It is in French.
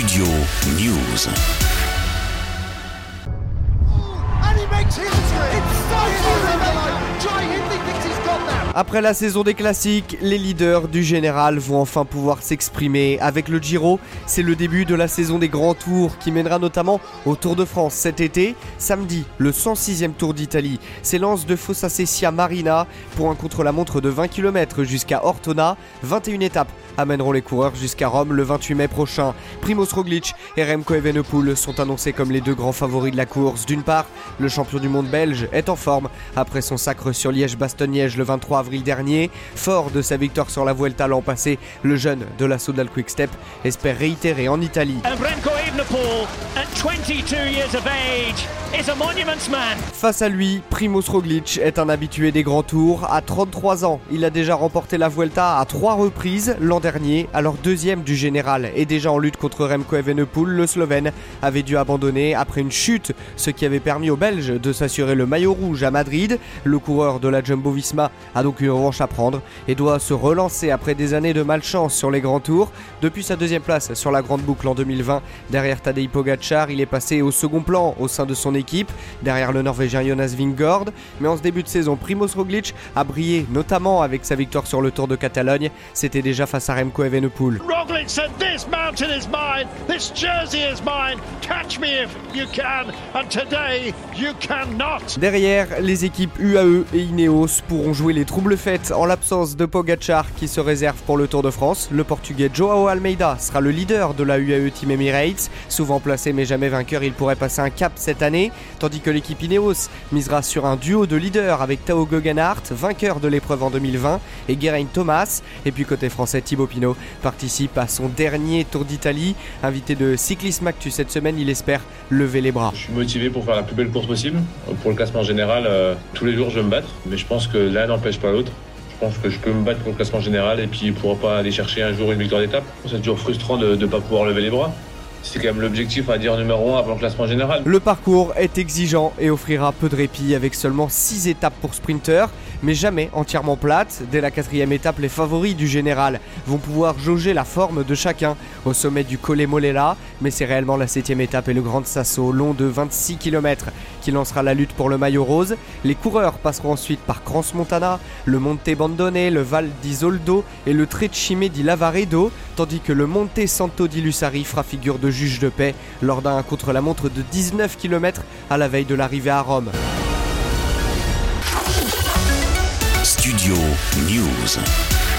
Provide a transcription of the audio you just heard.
Studio News. And he makes history! It's so! Joy Hindley thinks he's got that! Après la saison des classiques, les leaders du général vont enfin pouvoir s'exprimer. Avec le Giro, c'est le début de la saison des grands tours qui mènera notamment au Tour de France cet été. Samedi, le 106e Tour d'Italie s'élance de Fossa Cessia Marina pour un contre-la-montre de 20 km jusqu'à Ortona. 21 étapes amèneront les coureurs jusqu'à Rome le 28 mai prochain. Primoz Roglic et Remco Evenepoel sont annoncés comme les deux grands favoris de la course. D'une part, le champion du monde belge est en forme après son sacre sur Liège-Bastogne-Liège le 23 avril dernier. Fort de sa victoire sur la Vuelta l'an passé, le jeune de la Soudal Quick Step espère réitérer en Italie. Face à lui, Primoz Roglic est un habitué des grands tours. À 33 ans, il a déjà remporté la Vuelta à trois reprises l'an dernier, alors deuxième du général et déjà en lutte contre Remco Evenepoel, le Slovène avait dû abandonner après une chute, ce qui avait permis aux Belges de s'assurer le maillot rouge à Madrid. Le coureur de la Jumbo-Visma a donc une revanche à prendre et doit se relancer après des années de malchance sur les grands tours. Depuis sa deuxième place sur la grande boucle en 2020, derrière Tadej Pogacar, il est passé au second plan au sein de son équipe, derrière le Norvégien Jonas Vingord. Mais en ce début de saison, Primoz Roglic a brillé, notamment avec sa victoire sur le Tour de Catalogne. C'était déjà face à Remco Evenepoel. Said, This mountain is mine, this jersey is mine. Catch me if you can, and today you cannot. Derrière, les équipes UAE et Ineos pourront jouer les troubles faites en l'absence de Pogacar qui se réserve pour le Tour de France. Le Portugais Joao Almeida sera le leader de la UAE Team Emirates. Souvent placé mais jamais vainqueur, il pourrait passer un cap cette année, tandis que l'équipe Ineos misera sur un duo de leaders avec Tao Geoghegan vainqueur de l'épreuve en 2020, et Geraint Thomas. Et puis côté français, Thibaut Pinot participe son dernier Tour d'Italie. Invité de Cyclisme Actu cette semaine, il espère lever les bras. Je suis motivé pour faire la plus belle course possible. Pour le classement général, euh, tous les jours je vais me battre, mais je pense que l'un n'empêche pas l'autre. Je pense que je peux me battre pour le classement général et puis pourra pas aller chercher un jour une victoire d'étape. C'est toujours frustrant de ne pas pouvoir lever les bras. C'est quand même l'objectif à dire numéro 1 avant le classement général. Le parcours est exigeant et offrira peu de répit avec seulement 6 étapes pour sprinter, mais jamais entièrement plate. Dès la quatrième étape, les favoris du général vont pouvoir jauger la forme de chacun au sommet du Colle Molela, mais c'est réellement la septième étape et le Grand Sasso long de 26 km qui lancera la lutte pour le maillot rose. Les coureurs passeront ensuite par Crans Montana, le Monte Bandone, le Val d'Isoldo et le Trecime di Lavaredo, tandis que le Monte Santo di Lussari fera figure juge de paix lors d'un contre-la-montre de 19 km à la veille de l'arrivée à Rome. Studio News.